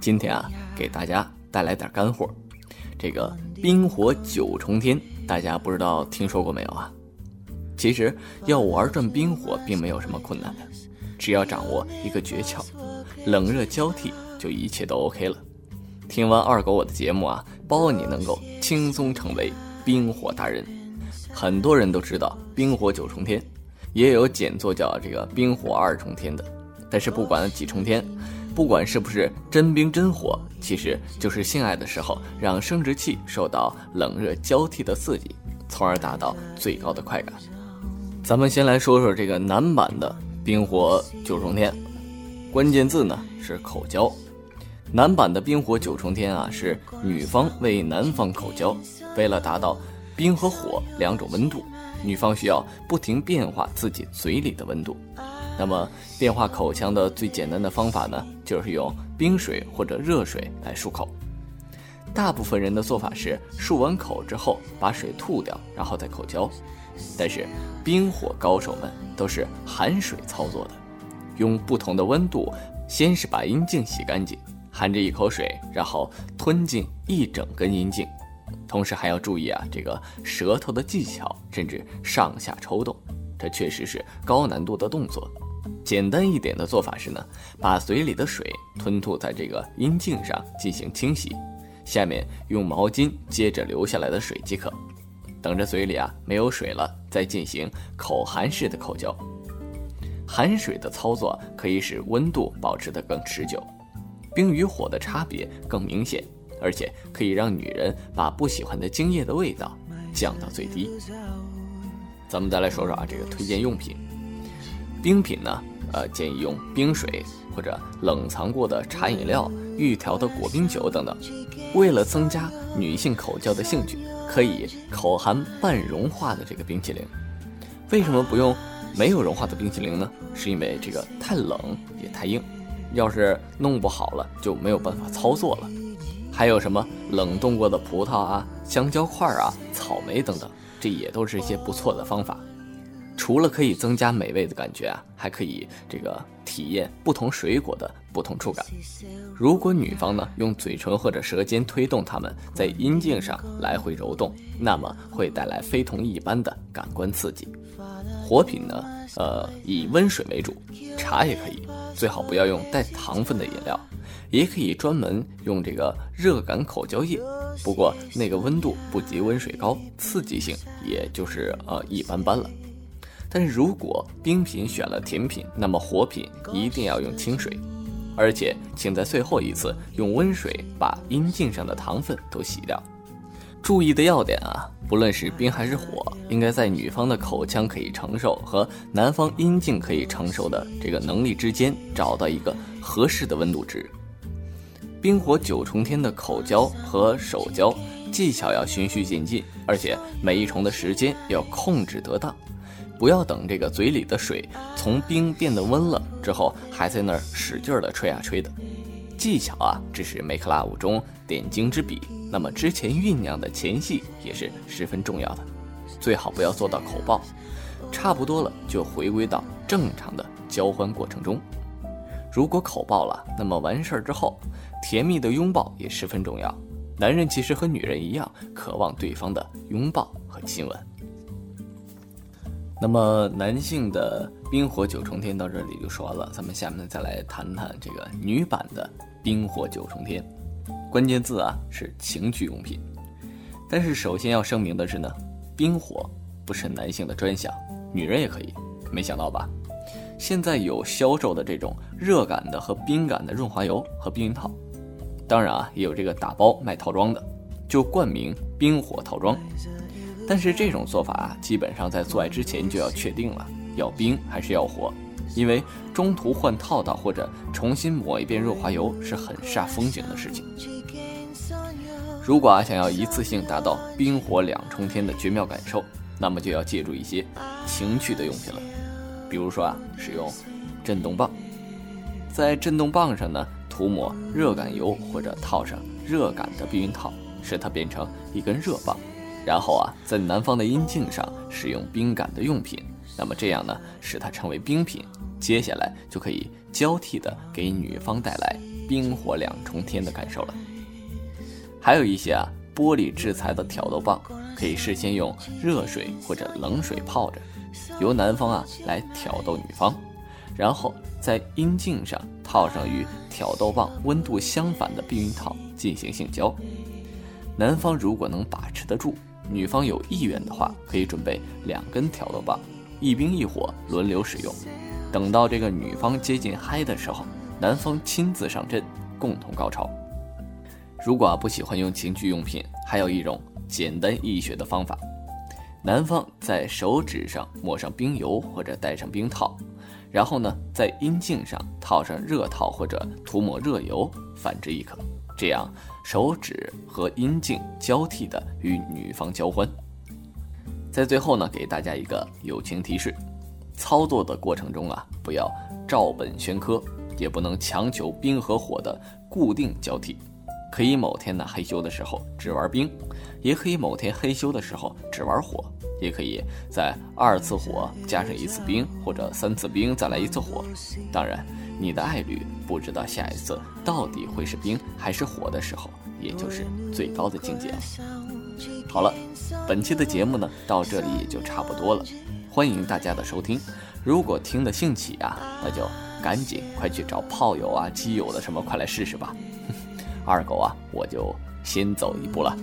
今天啊，给大家带来点干货。这个冰火九重天，大家不知道听说过没有啊？其实要玩转冰火，并没有什么困难的，只要掌握一个诀窍，冷热交替，就一切都 OK 了。听完二狗我的节目啊，包你能够轻松成为冰火达人。很多人都知道冰火九重天，也有简作叫这个冰火二重天的。但是不管几重天，不管是不是真冰真火，其实就是性爱的时候让生殖器受到冷热交替的刺激，从而达到最高的快感。咱们先来说说这个男版的冰火九重天，关键字呢是口交。男版的冰火九重天啊，是女方为男方口交，为了达到冰和火两种温度，女方需要不停变化自己嘴里的温度。那么变化口腔的最简单的方法呢，就是用冰水或者热水来漱口。大部分人的做法是漱完口之后把水吐掉，然后再口交。但是冰火高手们都是含水操作的，用不同的温度，先是把阴茎洗干净。含着一口水，然后吞进一整根阴茎，同时还要注意啊，这个舌头的技巧，甚至上下抽动，这确实是高难度的动作。简单一点的做法是呢，把嘴里的水吞吐在这个阴茎上进行清洗，下面用毛巾接着流下来的水即可。等着嘴里啊没有水了，再进行口含式的口交。含水的操作可以使温度保持得更持久。冰与火的差别更明显，而且可以让女人把不喜欢的精液的味道降到最低。咱们再来说说啊，这个推荐用品，冰品呢，呃，建议用冰水或者冷藏过的茶饮料、预调的果冰酒等等。为了增加女性口交的兴趣，可以口含半融化的这个冰淇淋。为什么不用没有融化的冰淇淋呢？是因为这个太冷也太硬。要是弄不好了，就没有办法操作了。还有什么冷冻过的葡萄啊、香蕉块啊、草莓等等，这也都是一些不错的方法。除了可以增加美味的感觉啊，还可以这个体验不同水果的不同触感。如果女方呢用嘴唇或者舌尖推动它们在阴茎上来回揉动，那么会带来非同一般的感官刺激。火品呢，呃，以温水为主，茶也可以。最好不要用带糖分的饮料，也可以专门用这个热感口交液，不过那个温度不及温水高，刺激性也就是呃一般般了。但是如果冰品选了甜品，那么火品一定要用清水，而且请在最后一次用温水把阴茎上的糖分都洗掉。注意的要点啊，不论是冰还是火，应该在女方的口腔可以承受和男方阴茎可以承受的这个能力之间找到一个合适的温度值。冰火九重天的口交和手交技巧要循序渐进，而且每一重的时间要控制得当，不要等这个嘴里的水从冰变得温了之后，还在那儿使劲儿的吹啊吹的。技巧啊，只是 make love 中点睛之笔。那么之前酝酿的前戏也是十分重要的，最好不要做到口爆。差不多了，就回归到正常的交欢过程中。如果口爆了，那么完事儿之后，甜蜜的拥抱也十分重要。男人其实和女人一样，渴望对方的拥抱和亲吻。那么男性的冰火九重天到这里就说完了，咱们下面再来谈谈这个女版的。冰火九重天，关键字啊是情趣用品。但是首先要声明的是呢，冰火不是男性的专享，女人也可以。没想到吧？现在有销售的这种热感的和冰感的润滑油和避孕套，当然啊也有这个打包卖套装的，就冠名冰火套装。但是这种做法啊，基本上在做爱之前就要确定了，要冰还是要火。因为中途换套套或者重新抹一遍润滑油是很煞风景的事情。如果啊想要一次性达到冰火两重天的绝妙感受，那么就要借助一些情趣的用品了。比如说啊，使用震动棒，在震动棒上呢涂抹热感油或者套上热感的避孕套，使它变成一根热棒。然后啊，在男方的阴茎上使用冰感的用品。那么这样呢，使它成为冰品，接下来就可以交替的给女方带来冰火两重天的感受了。还有一些啊，玻璃制裁的挑逗棒，可以事先用热水或者冷水泡着，由男方啊来挑逗女方，然后在阴茎上套上与挑逗棒温度相反的避孕套进行性交。男方如果能把持得住，女方有意愿的话，可以准备两根挑逗棒，一冰一火轮流使用。等到这个女方接近嗨的时候，男方亲自上阵，共同高潮。如果不喜欢用情趣用品，还有一种简单易学的方法：男方在手指上抹上冰油或者戴上冰套，然后呢在阴茎上套上热套或者涂抹热油，反之亦可。这样手指和阴茎交替的与女方交欢。在最后呢，给大家一个友情提示。操作的过程中啊，不要照本宣科，也不能强求冰和火的固定交替。可以某天呢嘿咻的时候只玩冰，也可以某天嘿咻的时候只玩火，也可以在二次火加上一次冰，或者三次冰再来一次火。当然，你的爱侣不知道下一次到底会是冰还是火的时候，也就是最高的境界了。好了，本期的节目呢到这里也就差不多了。欢迎大家的收听，如果听得兴起啊，那就赶紧快去找炮友啊、基友的什么，快来试试吧。二狗啊，我就先走一步了。